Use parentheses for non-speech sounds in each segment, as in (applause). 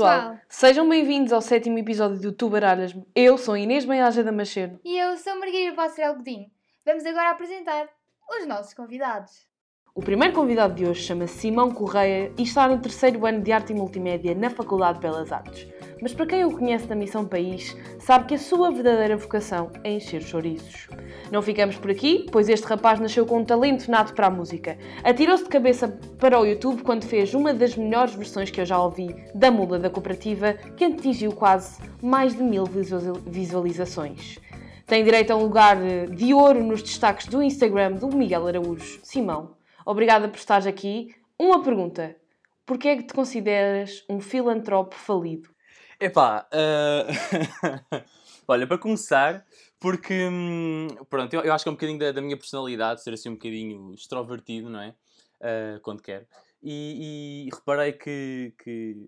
Pessoal! Sejam bem-vindos ao sétimo episódio do Tu Baralhas-me. Eu sou Inês Benhaja Damasceno. E eu sou Margarida Passerel Godinho. Vamos agora apresentar os nossos convidados. O primeiro convidado de hoje chama-se Simão Correia e está no terceiro ano de Arte e Multimédia na Faculdade de Belas Artes. Mas para quem o conhece da Missão País, sabe que a sua verdadeira vocação é encher chouriços. Não ficamos por aqui, pois este rapaz nasceu com um talento nato para a música. Atirou-se de cabeça para o YouTube quando fez uma das melhores versões que eu já ouvi da Mula da Cooperativa, que atingiu quase mais de mil visualizações. Tem direito a um lugar de ouro nos destaques do Instagram do Miguel Araújo. Simão, obrigada por estares aqui. Uma pergunta. Porquê é que te consideras um filantropo falido? Epá, uh... (laughs) olha, para começar, porque, hum, pronto, eu, acho que é um bocadinho da, da, minha personalidade ser assim um bocadinho extrovertido, não é? Uh, quando quero. E, e, reparei que, que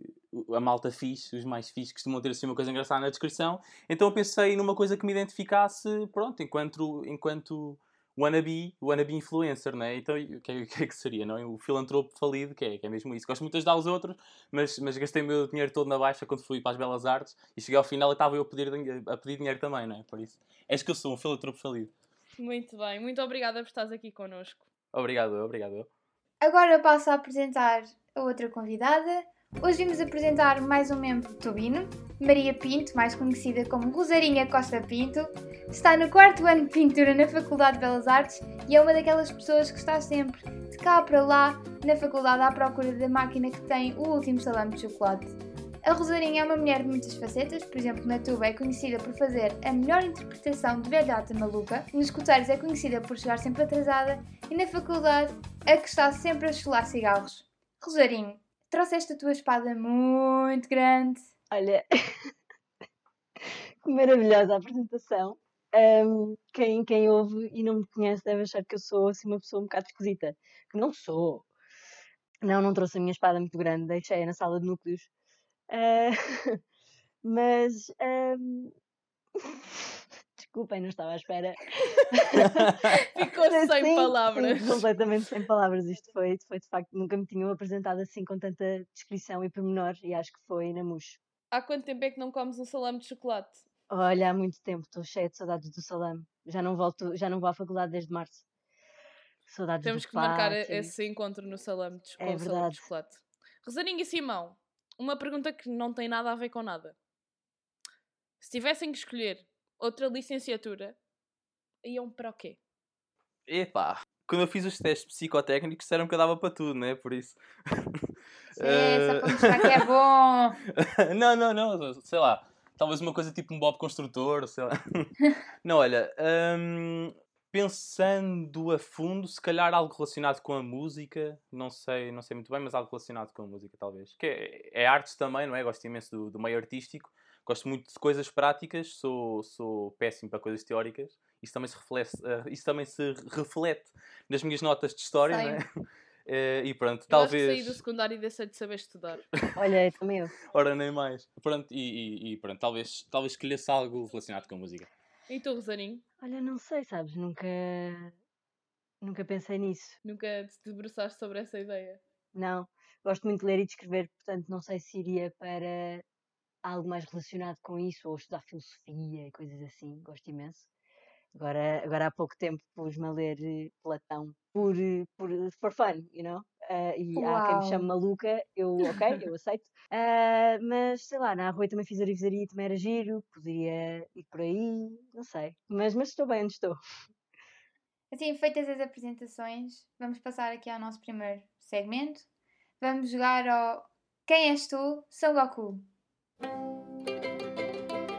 a malta fixe, os mais fixes, costumam ter assim uma coisa engraçada na descrição. Então eu pensei numa coisa que me identificasse, pronto, enquanto, enquanto wannabe, wannabe influencer, né? Então, o que, é, (laughs) que, é que seria, não é? O filantropo falido, que é, que é mesmo isso. Gosto muito de ajudar os outros, mas, mas gastei o meu dinheiro todo na baixa quando fui para as Belas Artes e cheguei ao final e estava eu a pedir, a pedir dinheiro também, não é? Por isso, és que eu sou um filantropo falido. Muito bem, muito obrigada por estares aqui connosco. Obrigado, obrigado. Agora passo a apresentar a outra convidada, Hoje vimos apresentar mais um membro do Tobino, Maria Pinto, mais conhecida como Rosarinha Costa Pinto. Está no quarto ano de pintura na Faculdade de Belas Artes e é uma daquelas pessoas que está sempre de cá para lá na faculdade à procura da máquina que tem o último salame de chocolate. A Rosarinha é uma mulher de muitas facetas, por exemplo, na tuba é conhecida por fazer a melhor interpretação de velhota maluca, nos escuteiros é conhecida por chegar sempre atrasada e na faculdade a que está sempre a chular cigarros. Rosarinho, trouxeste a tua espada muito grande. Olha, (laughs) que maravilhosa apresentação. Um, quem, quem ouve e não me conhece deve achar que eu sou assim uma pessoa um bocado esquisita. Que não sou. Não, não trouxe a minha espada muito grande, deixei-a na sala de núcleos. Uh, (laughs) mas um, (laughs) Desculpem, não estava à espera. (laughs) Ficou sem palavras. Sim, completamente sem palavras. Isto foi, foi de facto, nunca me tinham apresentado assim com tanta descrição e pormenor e acho que foi na Muxo. Há quanto tempo é que não comes um salame de chocolate? Olha, há muito tempo, estou cheia de saudades do salame. Já não volto, já não vou à faculdade desde março. Saudades Temos que marcar esse encontro no salame de, é salame de chocolate. Rosaninha e Simão, uma pergunta que não tem nada a ver com nada. Se tivessem que escolher outra licenciatura, iam para o quê? Epá, quando eu fiz os testes psicotécnicos disseram que eu dava para tudo, né? Por isso. (laughs) É, só para mostrar que é (laughs) bom. não, não, não, sei lá. Talvez uma coisa tipo um Bob Construtor, sei lá. (laughs) não, olha, hum, pensando a fundo, se calhar algo relacionado com a música, não sei, não sei muito bem, mas algo relacionado com a música, talvez. Que é, é artes também, não é? Gosto imenso do, do meio artístico gosto muito de coisas práticas, sou, sou péssimo para coisas teóricas. Isso também se reflete, uh, isso também se reflete nas minhas notas de história, não é? Uh, (laughs) e pronto, eu talvez. Acho que saí do secundário e deixei de saber estudar. (laughs) Olha, também eu. Ora, nem mais. Pronto, e, e, e, pronto, talvez, talvez escolhesse algo relacionado com a música. E tu, Rosaninho? Olha, não sei, sabes? Nunca. Nunca pensei nisso. Nunca te debruçaste sobre essa ideia? Não. Gosto muito de ler e de escrever, portanto, não sei se iria para algo mais relacionado com isso, ou estudar filosofia e coisas assim, gosto imenso. Agora, agora há pouco tempo pus-me a ler eh, Platão por, por for fun, you know? Uh, e Uau. há quem me chame maluca, eu, ok, eu (laughs) aceito. Uh, mas sei lá, na rua também fiz arivesaria e também era giro, poderia ir por aí, não sei. Mas, mas estou bem onde estou. Assim, feitas as apresentações, vamos passar aqui ao nosso primeiro segmento. Vamos jogar ao Quem és tu? Sou Goku.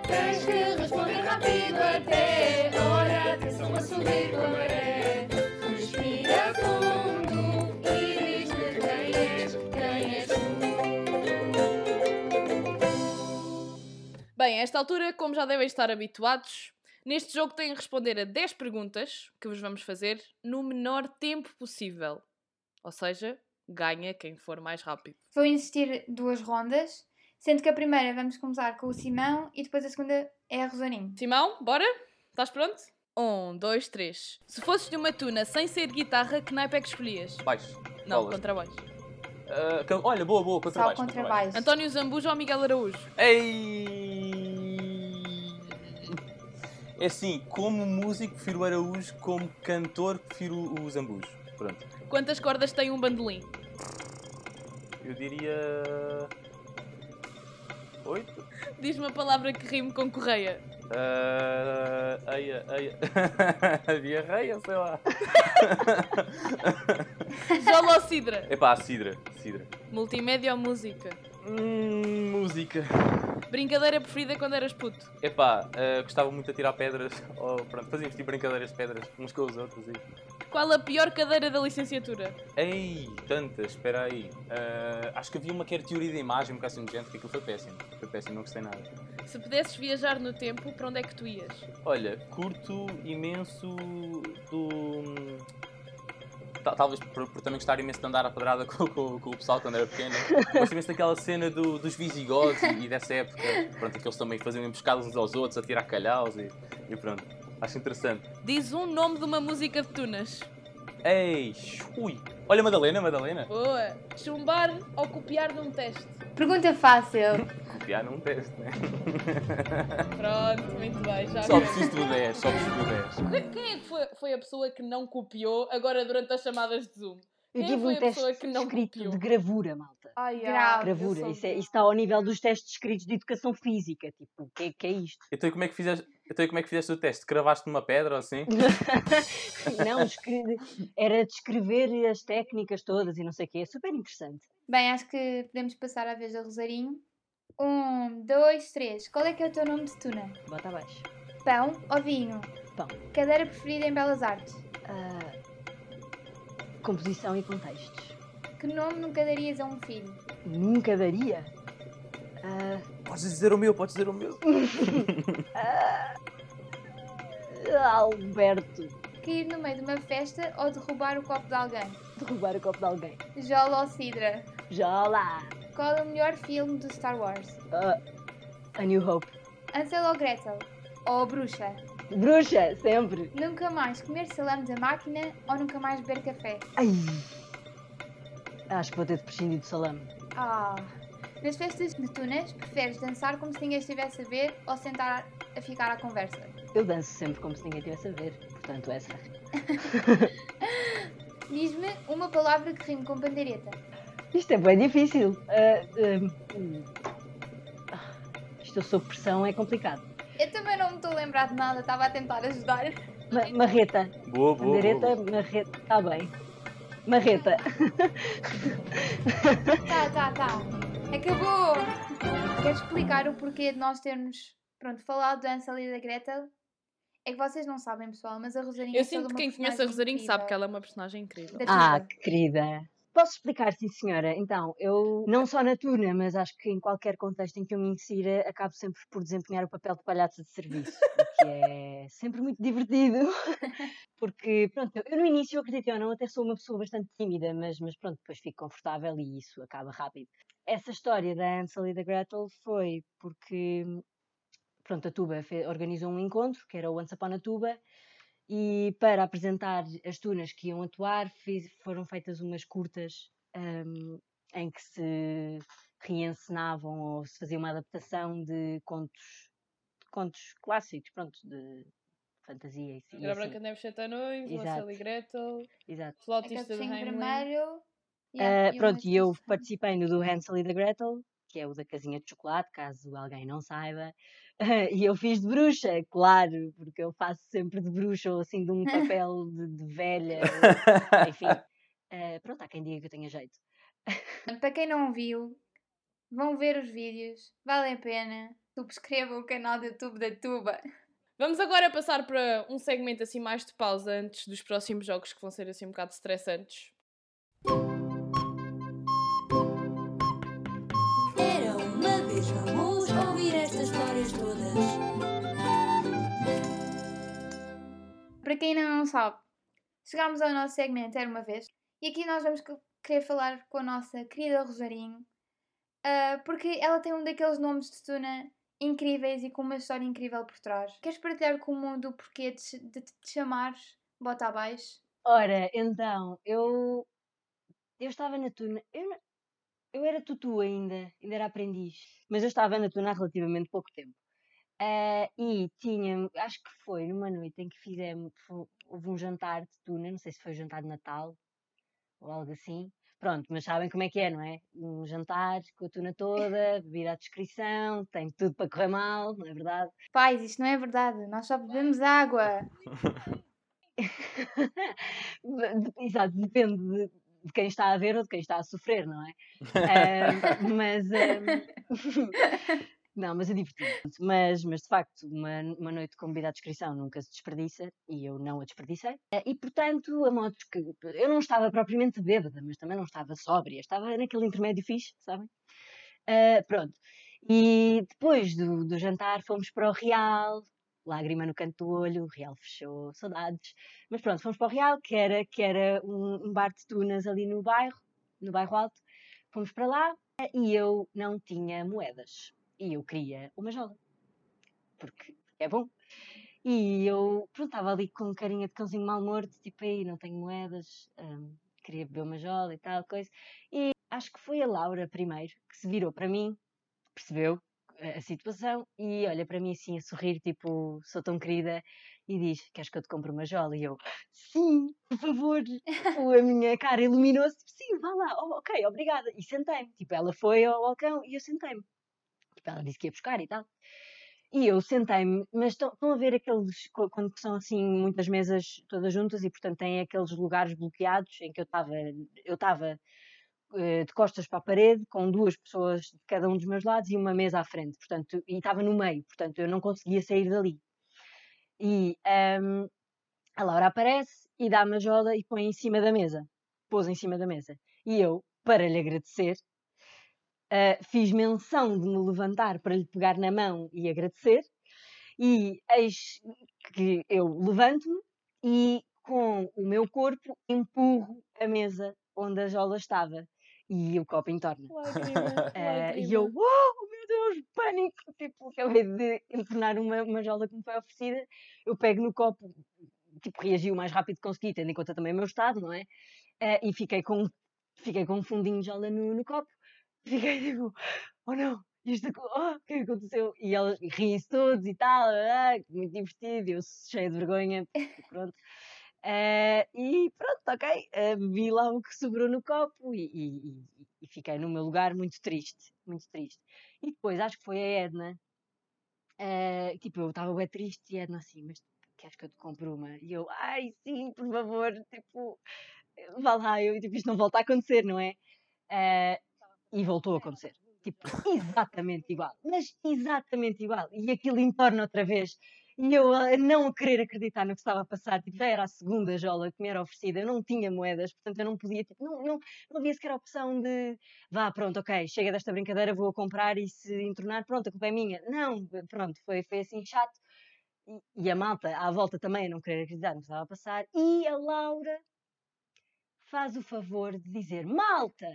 Tens que responder rápido até a hora, atenção a subir com a maré. Respira fundo e diz-me quem és, quem és tu. Bem, a esta altura, como já devem estar habituados, neste jogo têm que responder a 10 perguntas que vos vamos fazer no menor tempo possível. Ou seja, ganha quem for mais rápido. Vou insistir duas rondas Sendo que a primeira vamos começar com o Simão e depois a segunda é a Rosaninho. Simão, bora? Estás pronto? Um, dois, três. Se fosses de uma tuna sem ser guitarra, que naipe é que escolhias? Baixo. Não, contrabaixo. Ah, can- olha, boa, boa, Só contrabaixo. o contrabaixo. António Zambujo ou Miguel Araújo? Ei! É assim, como músico prefiro o Araújo, como cantor prefiro o Zambujo. Pronto. Quantas cordas tem um bandolim? Eu diria. Oito? Diz-me a palavra que rime com correia. Uh, eia, eia. (laughs) Diarreia, sei lá. (laughs) Jola ou Sidra? Epá, Sidra. Sidra. Multimédia ou música? Hum, música. Brincadeira preferida quando eras puto? Epá, uh, gostava muito de tirar pedras. (laughs) Ou, pronto, fazíamos tipo brincadeiras de pedras uns com os outros. E... Qual a pior cadeira da licenciatura? Ei, tantas, espera aí. Uh, acho que havia uma que era teoria da imagem, um bocado assim de gente, que aquilo foi péssimo. Foi péssimo, não gostei nada. Se pudesses viajar no tempo, para onde é que tu ias? Olha, curto imenso do. Ta- Talvez por, por também gostar imenso de andar à pedrada (laughs) com, com- com o pessoal quando era pequeno. Gosto imenso daquela cena do- dos visigodos e, e dessa época. Pronto, que eles também faziam emboscadas uns aos outros, a tirar calhaus e, e pronto. Acho interessante. Diz um nome de uma música de Tunas. Ei, ui. Olha, Madalena, Madalena. Boa! Chumbar ou copiar num teste? Pergunta fácil. (laughs) Copiar num teste, né? (laughs) Pronto, muito bem, já Só preciso do 10, só preciso do 10. Quem- Quem é que foi, foi a pessoa que não copiou agora durante as chamadas de Zoom? Eu Quem tive foi um a teste pessoa que não escrito copiou? de gravura, malta. Ai, Grave. Gravura. Isso, é, isso está ao nível dos testes escritos de educação física. Tipo, o que, é- que é isto? Então e como é que fizeste, então, e como é que fizeste o teste? Cravaste numa pedra ou assim? (laughs) não, escre- era descrever as técnicas todas e não sei o quê. É super interessante. Bem, acho que podemos passar à vez da Rosarinho. Um, dois, três. Qual é que é o teu nome de tuna? Bota abaixo. Pão ou vinho? Pão. Cadeira preferida em Belas Artes? Ah, composição e contextos. Que nome nunca darias a um filho? Nunca daria. Ah, Podes dizer o meu, podes dizer o meu. (laughs) ah, Alberto. Cair no meio de uma festa ou derrubar o copo de alguém? Derrubar o copo de alguém. Jola ou Sidra? Já lá. Qual é o melhor filme do Star Wars? Ah, a New Hope. Ansel ou Gretel? Ou a Bruxa? Bruxa, sempre. Nunca mais comer salame da máquina ou nunca mais beber café? Ai. Acho que vou ter de prescindir do salame. Ah! Nas festas de tunas, preferes dançar como se ninguém estivesse a ver ou sentar a ficar à conversa? Eu danço sempre como se ninguém estivesse a ver. Portanto, essa. (laughs) Diz-me uma palavra que rime com pandeireta. Isto é bem difícil. Hum. Ah, Isto sob pressão é complicado. Eu também não me estou a lembrar de nada, estava a tentar ajudar. Ma- marreta. Boa, boa. Pandeireta, boa. marreta. Está bem. Marreta. Tá, tá, tá. Acabou! Quero explicar o porquê de nós termos, pronto, falado da Ansel e da Gretel? É que vocês não sabem, pessoal, mas a Rosarinha Eu é sinto que quem conhece a personagem Rosarinho sabe incrível. que ela é uma personagem incrível. Ah, que querida. Posso explicar, sim senhora. Então, eu não só na tuna, mas acho que em qualquer contexto em que eu me insira, acabo sempre por desempenhar o papel de palhaça de serviço, (laughs) o que é sempre muito divertido. (laughs) Porque, pronto, eu no início, acredito ou não, até sou uma pessoa bastante tímida, mas, mas pronto, depois fico confortável e isso acaba rápido. Essa história da Ansel e da Gretel foi porque, pronto, a Tuba fe- organizou um encontro, que era o Once Upon a Tuba, e para apresentar as tunas que iam atuar, fiz- foram feitas umas curtas hum, em que se reencenavam ou se fazia uma adaptação de contos, de contos clássicos, pronto, de fantasia e, Era assim. Branca de Neve Sete Anões. Hansel e Gretel, Exato. Flautista Yeah, e pronto, uma e eu participei no do Hansel e da Gretel, que é o da casinha de chocolate, caso alguém não saiba. (laughs) E eu fiz de bruxa, claro, porque eu faço sempre de bruxa ou assim de um papel de, de velha, ou- enfim. Ah, (laughs) pronto, há quem diga que eu tenha jeito. Para quem não viu, vão ver os vídeos, vale a pena. Subscrevam o canal do YouTube da Tuba. Vamos agora passar para um segmento assim mais de pausa antes dos próximos jogos que vão ser assim um bocado estressantes. Era uma vez, histórias todas. Para quem ainda não sabe, chegámos ao nosso segmento Era uma vez e aqui nós vamos que- querer falar com a nossa querida Rosarinho ah, porque ela tem um daqueles nomes de tuna incríveis e com uma história incrível por trás. Queres partilhar com o mundo o porquê de, de te chamares Bota Abaixo? Ora, então, eu, eu estava na tuna. Eu, eu era tutu ainda, ainda era aprendiz, mas eu estava na tuna há relativamente pouco tempo. Ah, e tinha, acho que foi numa noite em que fizemos, houve um jantar de tuna, não sei se foi um jantar de Natal ou algo assim. Pronto, mas sabem como é que é, não é? Um jantar com a tuna toda, bebida à descrição, tem tudo para correr mal, não é verdade? Pais, isto não é verdade. Nós só bebemos água. (laughs) Exato, depende de, de quem está a ver ou de quem está a sofrer, não é? Ah, (laughs) mas. ah, (laughs) não, mas é divertido. Mas, mas de facto, uma, uma noite com bebida à descrição nunca se desperdiça e eu não a desperdicei. Ah, E portanto, a modo que. Eu não estava propriamente bêbada, mas também não estava sóbria, estava naquele intermédio fixe, sabem? Ah, pronto. E depois do, do jantar fomos para o Real, lágrima no canto do olho, o Real fechou, saudades. Mas pronto, fomos para o Real, que era, que era um, um bar de tunas ali no bairro, no bairro alto. Fomos para lá e eu não tinha moedas. E eu queria uma jola. Porque é bom. E eu, pronto, estava ali com carinha de cãozinho mal morto, tipo, aí não tenho moedas, hum, queria beber uma jola e tal, coisa. E acho que foi a Laura primeiro que se virou para mim, percebeu a a situação e olha para mim assim a sorrir, tipo, sou tão querida, e diz: Queres que eu te compre uma jola? E eu: Sim, por favor. (laughs) A minha cara iluminou-se, tipo, sim, vá lá, "Oh, ok, obrigada. E sentei-me. Tipo, ela foi ao balcão e eu sentei-me. Ela disse que ia buscar e tal. E eu sentei-me, mas estão, estão a ver aqueles, quando são assim muitas mesas todas juntas e portanto têm aqueles lugares bloqueados em que eu estava, eu estava eh, de costas para a parede, com duas pessoas de cada um dos meus lados e uma mesa à frente, portanto, e estava no meio, portanto eu não conseguia sair dali. E ahm, a Laura aparece e dá-me a jola e põe em cima da mesa, pôs em cima da mesa. E eu, para lhe agradecer, ah, fiz menção de me levantar para lhe pegar na mão e agradecer, e eis que eu levanto-me e com o meu corpo empurro a mesa onde a jola estava e o copo entorna. Eh, e eu, uau, meu Deus, pânico! Tipo, acabei de entornar uma, uma jola que me foi oferecida, eu pego no copo, tipo, reagi o mais rápido que consegui, tendo em conta também o meu estado, não é? Eh, e fiquei com, fiquei com um fundinho de jola no, no copo, (laughs) fiquei tipo, oh não, isto, oh, o que é que aconteceu? E eles riem-se todos e tal, ah, muito divertido, eu cheia de vergonha, (laughs) pronto. Eh, e pronto, ok, bebi lá o que sobrou no copo e, e- e- fiquei no meu lugar muito triste, muito triste. E depois acho que foi a Edna, eh, tipo, eu estava bem triste e a Edna assim, mas queres que eu te compre uma? E eu, ai sim, por favor, tipo, vá lá, eu, tipo, isto não volta a acontecer, não é? Eh, e voltou a acontecer. Tipo, exatamente igual. Mas exatamente igual. E aquilo entorna outra vez. E eu a não querer acreditar no que estava a passar. Tipo, já era a segunda jola que me era oferecida. Eu não tinha moedas, portanto eu não podia, tipo, não, não, não havia sequer a opção de vá, pronto, ok, chega desta brincadeira, vou a comprar e se entornar, pronto, a culpa é minha. Não, pronto, foi, foi assim chato. E, e a malta à volta também a não querer acreditar no que estava a passar. E a Laura faz o favor de dizer: Malta!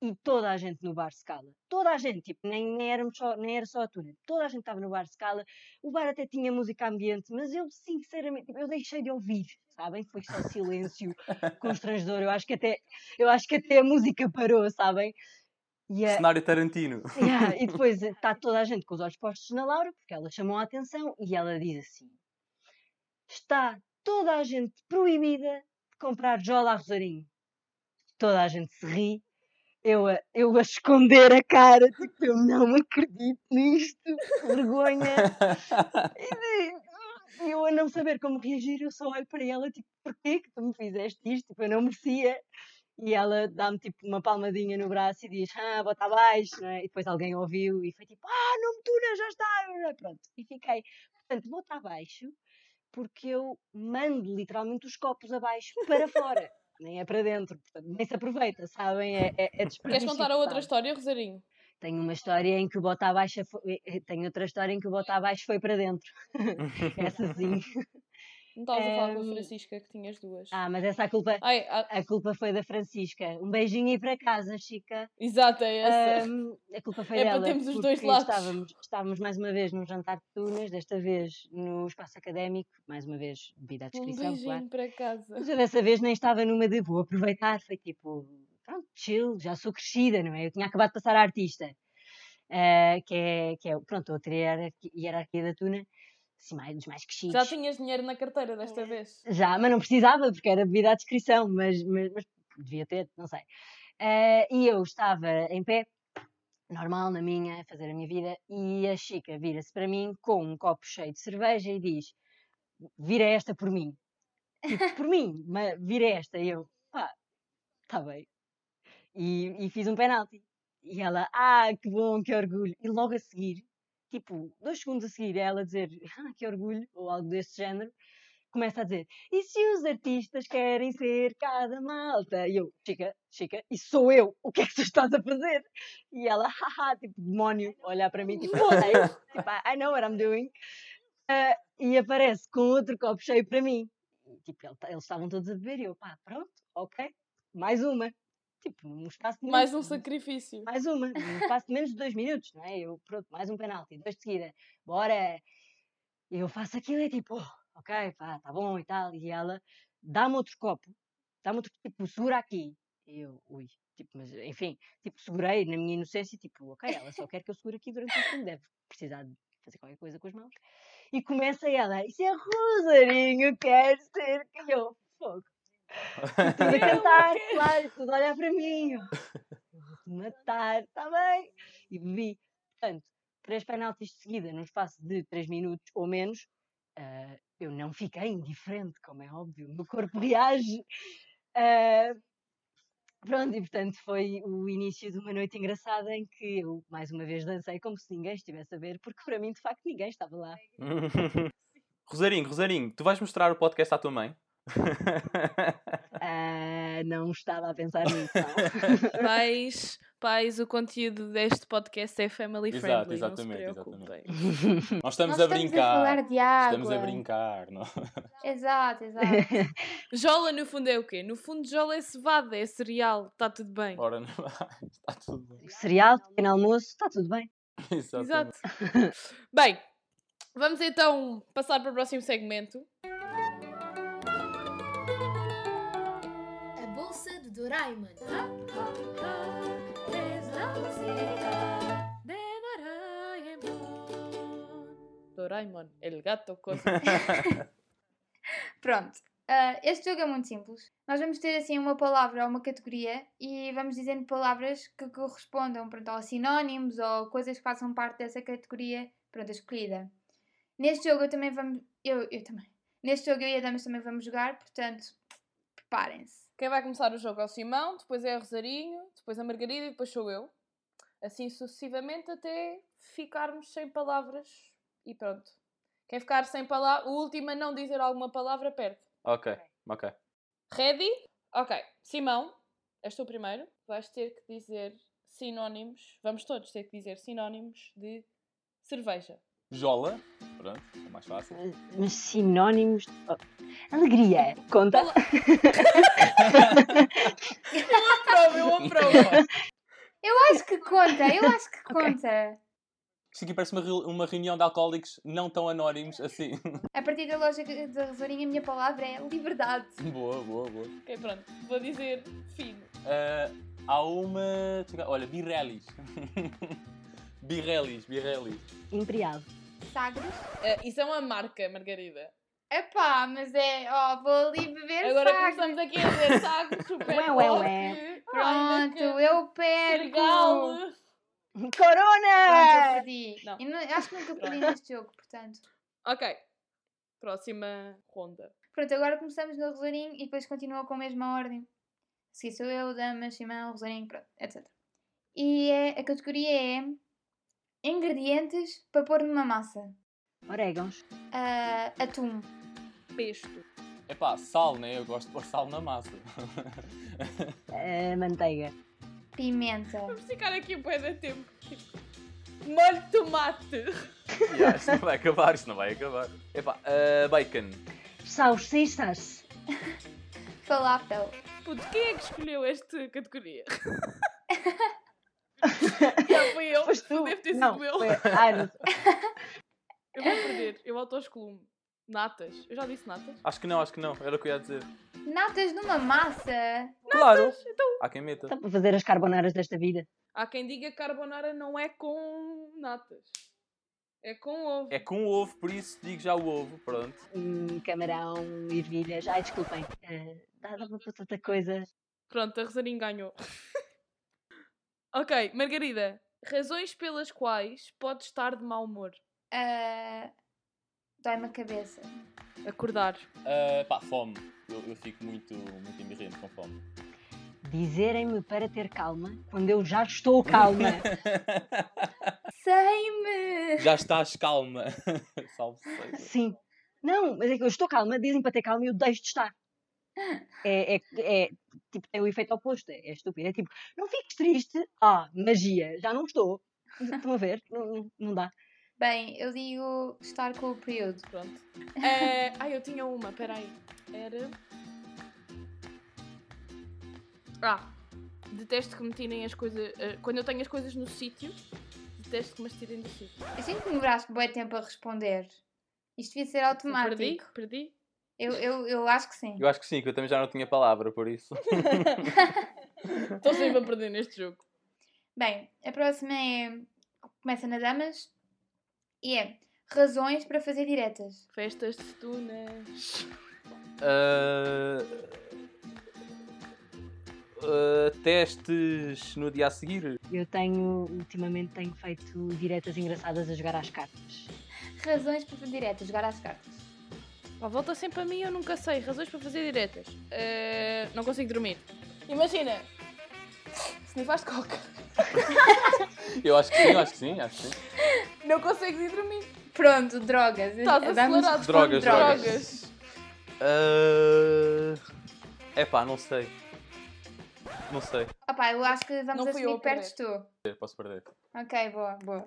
E toda a gente no bar se cala. Toda a gente, tipo, nem, nem, éramos só, nem era só a Tuna. Toda a gente estava no bar se cala. O bar até tinha música ambiente, mas eu, sinceramente, tipo, eu deixei de ouvir, sabem? Foi só silêncio (laughs) constrangedor. Eu acho que até, eu acho que até a música parou, sabem? A, Cenário Tarantino. Yeah, e (laughs) depois está toda a gente com os olhos postos na Laura, porque ela chamou a atenção e ela diz assim: Está toda a gente proibida de comprar jola a Rosarinho. Toda a gente se ri. Eu a, eu a esconder a cara, tipo, eu não acredito nisto, que vergonha. (laughs) E eu a não saber como reagir, eu só olho para ela, tipo, porquê que tu me fizeste isto? Tipo, eu não merecia. E ela dá-me tipo uma palmadinha no braço e diz, ah, bota abaixo, não é? E depois alguém ouviu e foi tipo, ah, não me tuna, já está, pronto. E fiquei, portanto, bota abaixo, porque eu mando literalmente os copos abaixo para fora, nem é para dentro, portanto, nem se aproveita, sabem? É, é, é (laughs) Queres contar a outra história, Rosarinho? Tenho uma história em que o bota abaixo foi, eh, tenho outra história em que o bota abaixo foi para dentro. (laughs) Essa sim. Não estavas a falar com a Ehm, Francisca, que tinhas duas. Ah, mas essa a culpa, Ai, ah, a culpa foi da Francisca. Um beijinho aí para casa, Chica. exato, é essa. Ahm, a culpa foi É para dela. termos os dois lados. Estávamos, estávamos mais uma vez num jantar de tunas, desta vez no espaço académico, mais uma vez bebida à um descrição, beijinho claro. para casa. Mas eu dessa vez nem estava numa de vou aproveitar, foi tipo, pronto, chill, já sou crescida, não é? Eu tinha acabado de passar a artista, eh, que é, que é, pronto, outra hierarquia, hierarquia da tuna, assim, mais, dos mais crescidos. Já tinhas dinheiro na carteira desta vez. Já, mas não precisava, porque era devido à descrição, mas, mas, mas devia ter, não sei. Eh, e eu estava em pé, normal, na minha, a fazer a minha vida, e a Chica vira-se para mim com um copo cheio de cerveja e diz: Vira esta por mim. Tipo, por mim, mas vira esta. E eu, pá, está bem. E, e fiz um penalti. E ela, ah, que bom, que orgulho. E logo a seguir, tipo, dois segundos a seguir, ela dizer, ah, que orgulho, ou algo desse género, começa a dizer, e se os artistas querem ser cada malta? E eu, Chica, Chica, isso sou eu, o que é que tu estás a fazer? E ela, haha, tipo, demónio, olhar para mim, tipo, "Hey", (laughs) tipo, I know what I'm doing. Ah, e aparece com outro copo cheio para mim. E, tipo, ele- eles estavam todos a beber e eu, pá, pronto, ok, mais uma. Tipo, num espaço de Mais um menos- sacrifício. mais uma, num (laughs) espaço de menos de dois minutos, não é? Eu, pronto, mais um penalti, dois de seguida, bora! Eu faço aquilo e tipo, oh, ok, pá, tá bom e tal. E ela dá-me outro copo, dá-me outro, tipo, segura aqui. E eu, ui, tipo, mas enfim, tipo, segurei na minha inocência, tipo, ok, ela só quer que eu segure aqui durante um segundo, deve precisar de fazer qualquer coisa com as mãos. E começa ela, isso é Rosarinho, quer ser que eu, fogo. (laughs) E tudo a cantar, claro, tudo a olhar para mim. Matar, está bem? E bebi. Portanto, três penaltis de seguida num espaço de três minutos ou menos, ah, eu não fiquei indiferente, como é óbvio. O meu corpo (laughs) reage. Ah, pronto, e portanto foi o início de uma noite engraçada em que eu, mais uma vez, dancei como se ninguém estivesse a ver, porque para mim, de facto, ninguém estava lá. (laughs) Rosarinho, Rosarinho, tu vais mostrar o podcast à tua mãe? (laughs) Ah, não estava a pensar nisso. (laughs) Pais, pais, o conteúdo deste podcast é family Exato, friendly, exatamente, não se preocupem. Nós estamos Nós a estamos brincar. a falar de água. Estamos a brincar, não? Exato, exato. (laughs) Jola no fundo é o quê? No fundo Jola é cevada, é cereal, está tudo bem. Ora, não Está tudo bem. Cereal, pequeno almoço, está tudo bem. Exatamente. Exato. Bem, vamos então passar para o próximo segmento. Doraemon. Doraemon, el gato cosa. (laughs) (laughs) Pronto. ah, este jogo é muito simples. Nós vamos ter assim uma palavra ou uma categoria e vamos dizendo palavras que correspondam pronto, a sinónimos ou coisas que façam parte dessa categoria pronto, escolhida. Neste jogo eu também vamos. Eu, eu também. Neste jogo eu e a Damas também vamos jogar, portanto, preparem-se. Quem vai começar o jogo é o Simão, depois é o Rosarinho, depois a Margarida e depois sou eu. Assim sucessivamente até ficarmos sem palavras e pronto. Quem ficar sem palavras, o último a não dizer alguma palavra perde. Ok, ok. Ready? Ok. Simão, és tu o primeiro. Vais ter que dizer sinónimos. Vamos todos ter que dizer sinónimos de cerveja. Jola. Pronto, é mais fácil. Mas sinónimos. oh, Alegria, conta. Aprovo, eu aprovo. Eu acho que conta, eu acho que conta. Isto aqui parece uma, uma reunião de alcoólicos não tão anónimos assim. A partir da lógica da Rosarinha, a minha palavra é liberdade. boa, boa, boa. ok, pronto. Vou dizer fino. Ah, há uma. eu Olha, Birellis. (laughs) Birellis, Birellis. Imperial. Sagres. Ah, isso é uma marca, Margarida. Epá, mas é. Ó, vou ali beber Agora sagres. começamos aqui a dizer sagres, super (laughs) Ué, ué, ué. Pronto, eu perco. Sergal. Pronto, eu Corona! Não. Eu não- acho que nunca perdi neste jogo, portanto. Ok. Próxima ronda. Pronto, agora começamos no Rosarinho e depois continua com a mesma ordem. Se sou eu, Damas, Simão, Rosarinho, pronto, etc. E é, a categoria é ingredientes para pôr numa massa. Orégãos. Ah, atum, Pesto. Epá, sal, né? Eu gosto de pôr sal na massa. eh, (laughs) manteiga. pimenta, Vamos ficar aqui um bem de tempo. Tipo, molho de tomate. yeah, isto não vai acabar, isto não vai acabar. Epá, ah, bacon. Salsichas. (laughs) falafel, Puto, quem é que escolheu esta categoria? (laughs) (laughs) Já fui eu. Foste tu. Deve ter sido Não, eu. foi-. (laughs) Eu vou perder. Eu autoesclumo. Natas. Eu já disse natas. Acho que não, acho que não. Era o que eu ia dizer. Natas numa massa. Claro! Há quem meta. Só para fazer as carbonaras desta vida. Há quem diga que carbonara não é com natas. É com ovo. É com ovo, por isso digo já o ovo, pronto. Hum, camarão, ervilhas. Ai, desculpem. eh, dá para tanta coisa. Pronto, a Rosarinho ganhou. Ok, Margarida. Razões pelas quais pode estar de mau humor. Ah, Dói-me a cabeça. Acordar. Ah, pá, fome. Eu, eu fico muito, muito embirrente com fome. Dizerem-me para ter calma quando eu já estou calma. (laughs) Sei-me! já estás calma. (laughs) Salve seja. Sim. Não, mas é que eu estou calma, dizem para ter calma e eu deixo de estar. É, é, é tipo, tem o efeito oposto, é, é estúpido. É tipo, não fiques triste, ah, magia, já não estou. Estão a ver? Não, não- dá. Bem, eu digo estar com o período. Pronto. Eh, ai, eu tinha uma, peraí. Era. Ah, detesto que me tirem as coisas. eh, quando eu tenho as coisas no sítio, detesto que me as tirem do sítio. Eu sinto que demoraste bem tempo a responder. Isto devia ser Perdi? automático. Perdi? Eu, eu, eu acho que sim. Eu acho que sim, que eu também já não tinha palavra, por isso. (laughs) Estou sempre a perder neste jogo. Bem, a próxima é. Começa nas damas. E é razões para fazer diretas. Festas de tunas. Ah, ah, testes no dia a seguir. Eu tenho, ultimamente, tenho feito diretas engraçadas a jogar às cartas. Razões para fazer diretas, jogar às cartas. Pá, volta sempre a mim, eu nunca sei. Razões para fazer diretas. Eh, não consigo dormir. Imagina. Se me faz de coca. Eu acho que sim, eu acho que sim, acho que sim. Não consigo ir dormir. Pronto, drogas. Estás acelerado. Drogas, drogas. drogas. É pá, não sei. Não sei. Opá, eu acho que vamos Não assumir que perdes tu. Posso perder. Ok, boa, boa.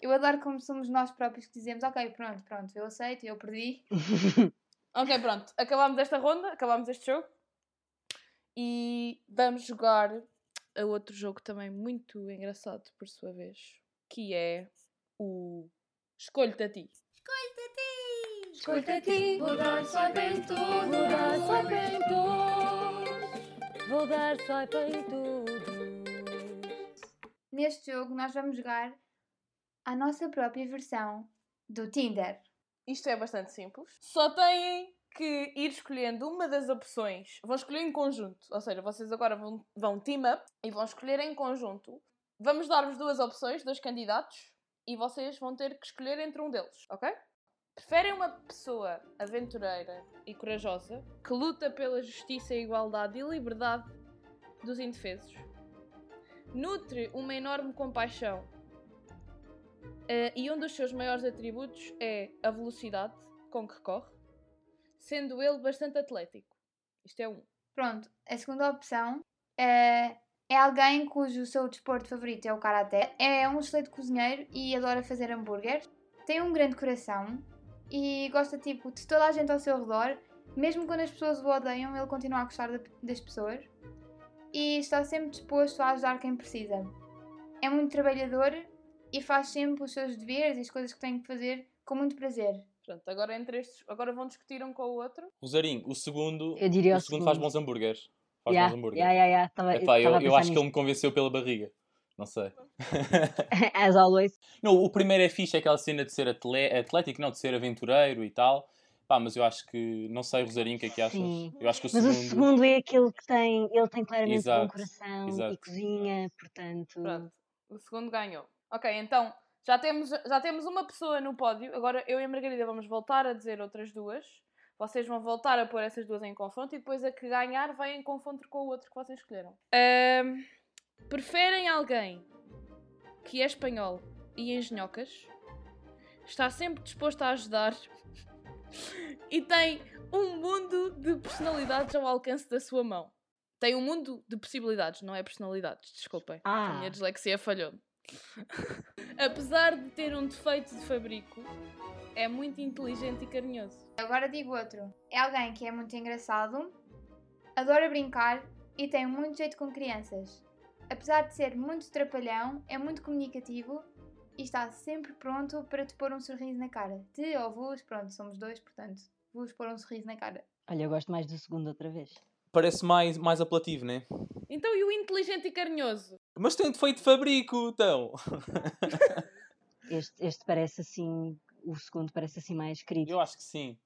Eu adoro como somos nós próprios que dizemos, ok, pronto, pronto, eu aceito, eu perdi. (laughs) Ok, pronto. Acabámos esta ronda, acabámos este jogo. E vamos jogar a outro jogo também muito engraçado, por sua vez. Que é o Escolho-te a ti. Escolha a ti, vou dar swipe em tudo, vou dar swipe em tudo. Vou dar swipe em tudo. Neste jogo nós vamos jogar a nossa própria versão do Tinder. Isto é bastante simples. Só têm que ir escolhendo uma das opções. Vão escolher em conjunto. Ou seja, vocês agora vão, vão team up e vão escolher em conjunto. Vamos dar-vos duas opções, dois candidatos, e vocês vão ter que escolher entre um deles, ok? Preferem uma pessoa aventureira e corajosa que luta pela justiça, igualdade e liberdade dos indefesos. Nutre uma enorme compaixão eh, e um dos seus maiores atributos é a velocidade com que corre, sendo ele bastante atlético. Isto é um. Pronto, a segunda opção é, é alguém cujo seu desporto favorito é o karaté, é um excelente cozinheiro e adora fazer hambúrgueres, tem um grande coração e gosta tipo de toda a gente ao seu redor, mesmo quando as pessoas o odeiam, ele continua a gostar da- das pessoas e está sempre disposto a ajudar quem precisa. É muito trabalhador e faz sempre os seus deveres e as coisas que tem que fazer com muito prazer. Pronto, agora entre estes, agora vão discutir um com o outro. Rosarinho, o segundo, Eu diria o o segundo segundo. faz bons hambúrgueres. Faz Yeah, bons hambúrgueres. yeah, yeah, yeah. Tava, Epá, eu, eu acho que ele me convenceu pela barriga. Não sei. (laughs) As always. Não, o primeiro é fixe, é aquela cena de ser atle- atlético, não, de ser aventureiro e tal. Pá, mas eu acho que, não sei, Rosarinho, o que é que achas? Sim. Eu acho que o Mas segundo... o segundo é aquele que tem, ele tem claramente bom Exato, coração exato. e cozinha, portanto. Pronto, o segundo ganhou. Ok, então já temos, já temos uma pessoa no pódio. Agora eu e a Margarida vamos voltar a dizer outras duas. Vocês vão voltar a pôr essas duas em confronto e depois a que ganhar vai em confronto com o outro que vocês escolheram. Ahm, preferem alguém que é espanhol e engenhocas, está sempre disposto a ajudar (laughs) e tem um mundo de personalidades ao alcance da sua mão. Tem um mundo de possibilidades, não é personalidades, desculpem. A Ah, minha dislexia falhou. (laughs) Apesar de ter um defeito de fabrico, é muito inteligente e carinhoso. Agora digo outro. É alguém que é muito engraçado, adora brincar e tem muito jeito com crianças. Apesar de ser muito trapalhão, é muito comunicativo e está sempre pronto para te pôr um sorriso na cara. Te ou vos, pronto, somos dois, portanto, vos pôr um sorriso na cara. Olha, eu gosto mais do segundo outra vez. Parece mais, mais apelativo, né? Então, e o inteligente e carinhoso? Mas tem defeito de fabrico, então. (laughs) Este, este parece assim, o segundo parece assim mais querido. Eu acho que sim.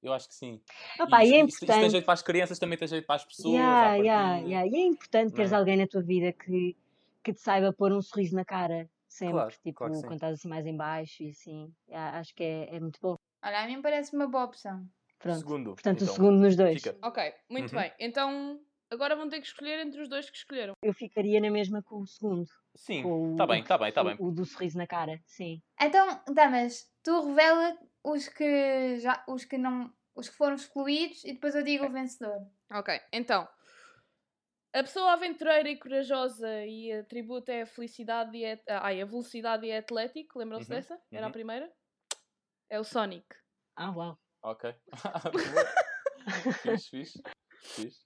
Eu acho que sim. Opa, e é isto- isto tem importante. jeito para as crianças, também tem jeito para as pessoas. Yeah, yeah, yeah. E é importante teres é? alguém na tua vida que, que te saiba pôr um sorriso na cara. Sempre, Claro, tipo, claro quando estás assim mais em baixo e assim. Yeah, acho que é, é muito bom. Olha, a mim parece uma boa opção. Pronto. Segundo. Portanto, então, o segundo nos dois. Fica. Ok, muito Uhum. bem. Então, agora vão ter que escolher entre os dois que escolheram. Eu ficaria na mesma com o segundo. Sim, está bem, está bem, está o- bem. O do sorriso na cara, sim. Então, Damas, tu revela os que já, os que não, os que foram excluídos e depois eu digo o vencedor. Ok, então. A pessoa aventureira e corajosa e atributo é a felicidade e é, ai, a velocidade e é atlético. Lembram-se Uhum, dessa? Era a uhum. primeira? É o Sonic. Ah, uau. Ok. (laughs) (laughs) fixe, fixe.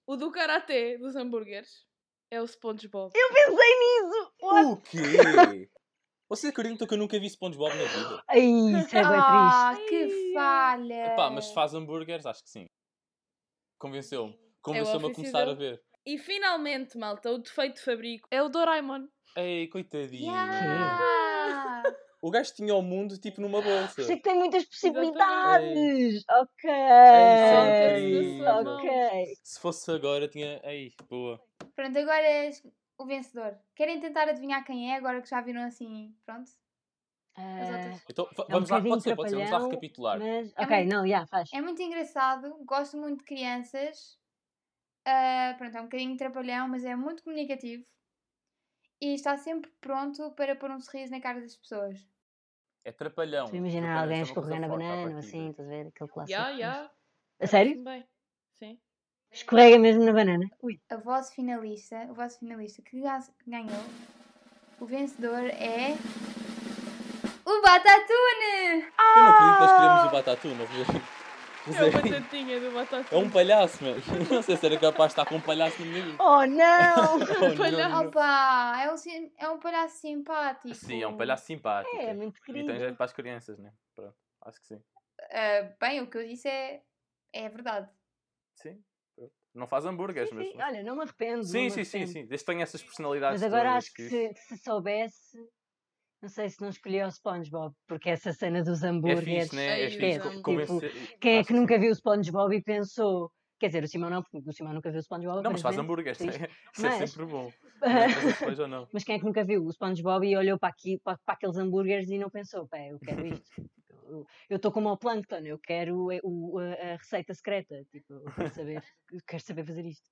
O do karatê dos hambúrgueres é o SpongeBob. Eu pensei nisso! O quê? Você acredita que eu nunca vi SpongeBob na vida? (laughs) Ai, isso é bem ah, triste. que falha! Epá, mas faz hambúrgueres? Acho que sim. Convenceu-me. Convenceu-me a ofício começar a ver. E finalmente, malta, o defeito de fabrico é o Doraemon. Ei, coitadinho. Yeah! O gajo tinha o mundo tipo numa bolsa. Sei que tem muitas possibilidades! Ok! Ei, Solta-se das suas Ok. Se fosse agora, tinha. Ei, boa. Pronto, agora és o vencedor. Querem tentar adivinhar quem é agora que já viram assim? Pronto. As Ah, outras. Então, É um vamos lá, bocadinho pode ser, pode ser, vamos lá recapitular. mas... É Ok, muito- não, já, faz. É muito engraçado, gosto muito de crianças. Ah, pronto, é um bocadinho trapalhão, mas é muito comunicativo. E está sempre pronto para pôr um sorriso na cara das pessoas. É trapalhão. Estou a imaginar Trapalhão, alguém a isso é banana, assim, estás a ver? Aquele clássico. Já, já. A sério? Bem, sim. Escorrega mesmo na banana? Ui. A vosso finalista, o vosso finalista que ga- ganhou, o vencedor é. O Batatune! Eu não acredito que nós queremos o mas- mas É é- batatinha do batata. É um palhaço, mano. (laughs) Não sei se era capaz de estar com um palhaço minha vida. Oh, não! (laughs) Oh, palhaço. Opa, é um, é um palhaço simpático. Sim, é um palhaço simpático. É, muito E tem querido. jeito para as crianças, né? Pronto, acho que sim. Ah, bem, o que eu disse é, é verdade. Sim. Não faz hambúrgueres, Sim, mas. sim, Olha, não me arrependo. Sim, me sim, sim, arrependo. sim. Desde que tenha essas personalidades. Mas agora acho que se, se soubesse, não sei se não escolhia o SpongeBob, porque essa cena dos É hambúrgueres. fixe, né? É fixe. tipo. Quem é que nunca viu o SpongeBob e pensou. Quer dizer, o Simão não, porque o Simão nunca viu o SpongeBob. Não, mas faz hambúrgueres. Né? (laughs) Isso é Mas- sempre bom. (laughs) Faz ou não. Mas quem é que nunca viu o SpongeBob e olhou para, aqui, para, para aqueles hambúrgueres e não pensou, pá, eu quero isto. (laughs) Eu- Eu estou como o Plankton, eu quero o- o- a, a receita secreta. Tipo, eu quero saber, eu quero saber fazer isto.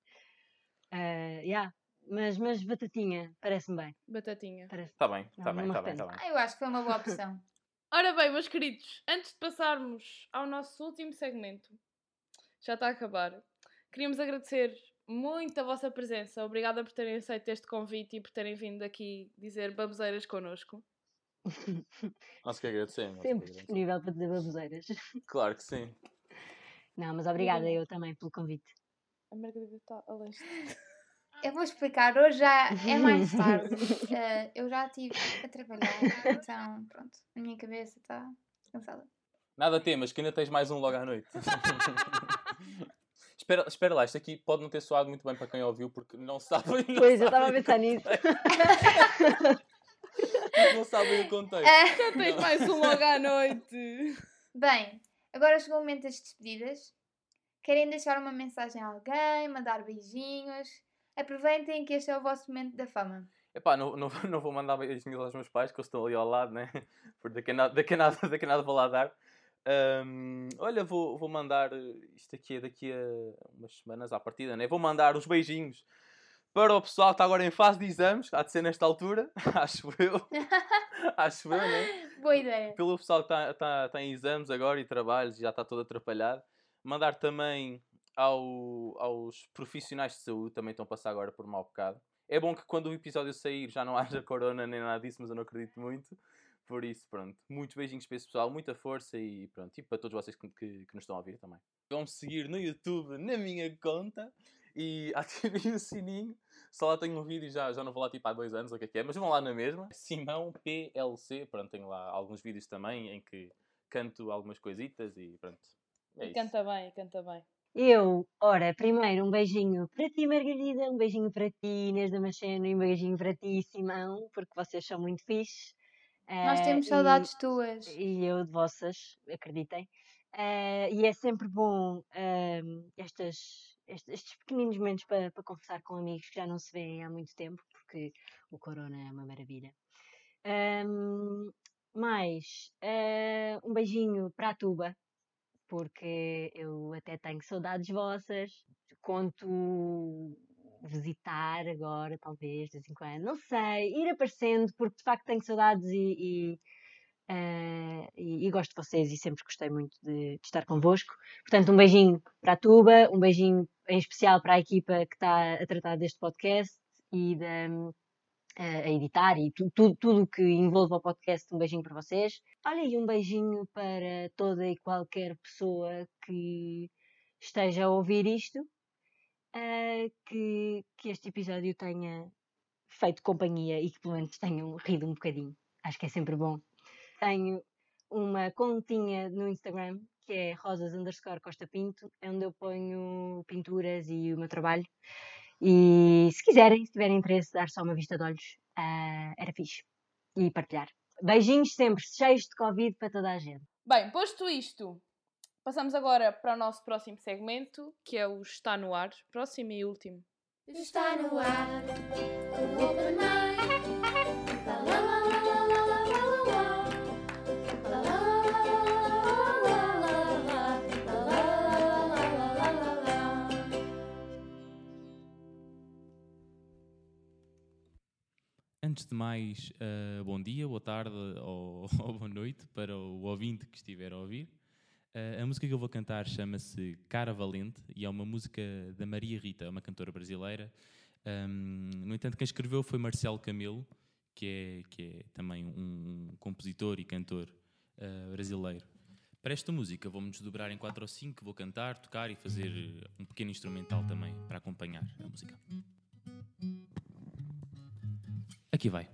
Ah, yeah. Mas, mas batatinha, parece-me bem. Batatinha. Parece Está bem, está bem, está bem, está arrependo. bem. Ah, eu acho que foi uma boa opção. (laughs) Ora bem, meus queridos, antes de passarmos ao nosso último segmento, já está a acabar, queríamos agradecer muito a vossa presença. Obrigada por terem aceito este convite e por terem vindo aqui dizer baboseiras connosco. (laughs) Nós que agradecemos. sempre disponível para dizer baboseiras. (laughs) Claro que sim. Não, mas obrigada eu também pelo convite. A Margarida está a leste. Eu vou explicar, hoje já é mais (laughs) tarde. Eh, eu já estive a trabalhar, então pronto, a minha cabeça está cansada. Nada temas, que ainda tens mais um logo à noite. (laughs) espera, espera lá, isto aqui pode não ter soado muito bem para quem ouviu, porque não sabem. Não Pois, eu estava a pensar nisso. (laughs) Não sabem o contexto. Eh, Já tens mais um logo à noite. bem, agora chegou o momento das despedidas. Querem deixar uma mensagem a alguém, mandar beijinhos? Aproveitem que este é o vosso momento da fama. Epá, não, não, vou- (laughs) não vou mandar beijinhos aos meus pais, que eles estão ali ao lado, né? (laughs) Porque daqui a nada, daqui a nada, (laughs) daqui a nada vou lá dar. Ahm, olha, vou, vou mandar, eh, isto aqui é daqui a umas semanas à partida, né? Vou mandar os beijinhos para o pessoal que está agora em fase de exames, há de ser nesta altura, acho eu. acho eu, né? Boa ideia. Pelo pessoal que está tá, tá em exames agora e trabalhos e já está todo atrapalhado. Mandar também ao- aos profissionais de saúde, também estão a passar agora por mau bocado. É bom que quando o episódio sair já não (laughs) haja corona nem nada disso, mas eu não acredito muito. Por isso, pronto. Muitos beijinhos para esse pessoal, muita força e pronto. E para todos vocês que, que, que nos estão a ouvir também. Vão-me seguir no YouTube, na minha conta e (laughs) ativem o sininho Só lá tenho um vídeo, já, já não vou lá tipo há dois anos, ou o que é que é, mas vão lá na mesma. Simão PLC, pronto, tenho lá alguns vídeos também em que canto algumas coisitas e pronto. É E canta bem, canta bem. Eu, ora, primeiro um beijinho para ti, Margarida, um beijinho para ti, Inês Damasceno, e um beijinho para ti, Simão, porque vocês são muito fixe. Nós Eh, temos e- saudades tuas. E eu de vossas, acreditem. Eh, e é sempre bom ehm, estas, est- estes pequeninos momentos para para conversar com amigos que já não se veem há muito tempo, porque o corona é uma maravilha. Ehm, mais eh, um beijinho para a Tuba, porque eu até tenho saudades vossas. Conto visitar agora, talvez, de vez em quando. Não sei, ir aparecendo, porque de facto tenho saudades e, e, eh, e- e gosto de vocês e sempre gostei muito de, de estar convosco. Portanto, um beijinho para a Tuba, um beijinho em especial para a equipa que está a tratar deste podcast e da, a editar e tu- tu- tudo o que envolve o podcast, um beijinho para vocês. Olha, e um beijinho para toda e qualquer pessoa que esteja a ouvir isto, ah, que, que este episódio tenha feito companhia e que pelo menos tenham rido um bocadinho. Acho que é sempre bom. Tenho uma continha no Instagram que é rosas underscore Costa Pinto, é onde eu ponho pinturas e o meu trabalho. E se quiserem, se tiverem interesse, dar só uma vista de olhos, ah, era fixe. E partilhar. Beijinhos sempre, cheios de Covid para toda a gente. Bem, posto isto, passamos agora para o nosso próximo segmento, que é o Está no Ar. Próximo e último. Está no ar o Open Mic. Antes de mais, eh, bom dia, boa tarde (laughs) ou, ou boa noite para o ouvinte que estiver a ouvir. Eh, a música que eu vou cantar chama-se Cara Valente e é uma música da Maria Rita, uma cantora brasileira. Ahm, no entanto, quem escreveu foi Marcelo Camelo, que é, que é também um compositor e cantor eh, brasileiro. Para esta música vou-me desdobrar em quatro ou cinco, vou cantar, tocar e fazer um pequeno instrumental também para acompanhar a música. Aqui vai.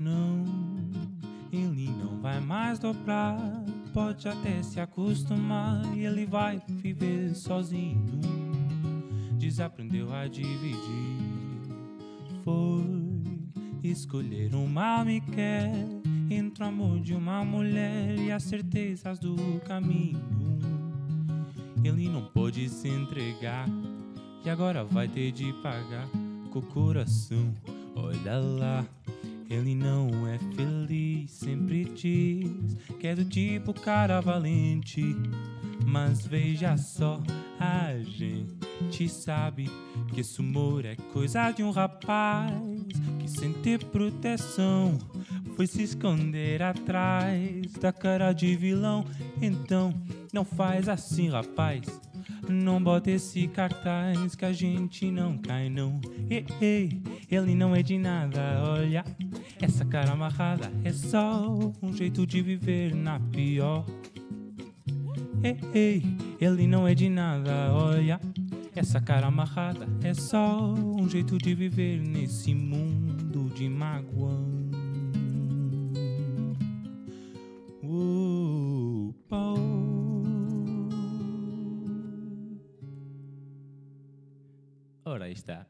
Não, ele não vai mais dobrar. Pode até se acostumar. Ele vai viver sozinho. Desaprendeu a dividir. Foi escolher um mal me quer entre o amor de uma mulher e as certezas do caminho. Ele não pôde se entregar e agora vai ter de pagar com o coração. Olha lá, ele não é feliz, sempre diz que é do tipo cara valente. Mas veja só, a gente sabe que esse humor é coisa de um rapaz sem ter proteção foi se esconder atrás da cara de vilão. Então, não faz assim, rapaz. Não bota esse cartaz que a gente não cai, não. Ei, ei, ele não é de nada, olha. Essa cara amarrada é só um jeito de viver na pior. Ei, ei, ele não é de nada, olha. Essa cara amarrada é só um jeito de viver nesse mundo de pau. Ora, aí está.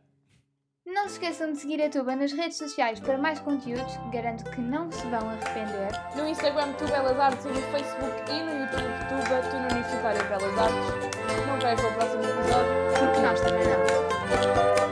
Não se esqueçam de seguir a Tuba nas redes sociais para mais conteúdos garanto que não se vão arrepender. No Instagram, Tu Belas Artes, e no Facebook e no YouTube, Tuba, Tu no Universitário Belas Artes. Não percam o próximo episódio. Porque nós também não.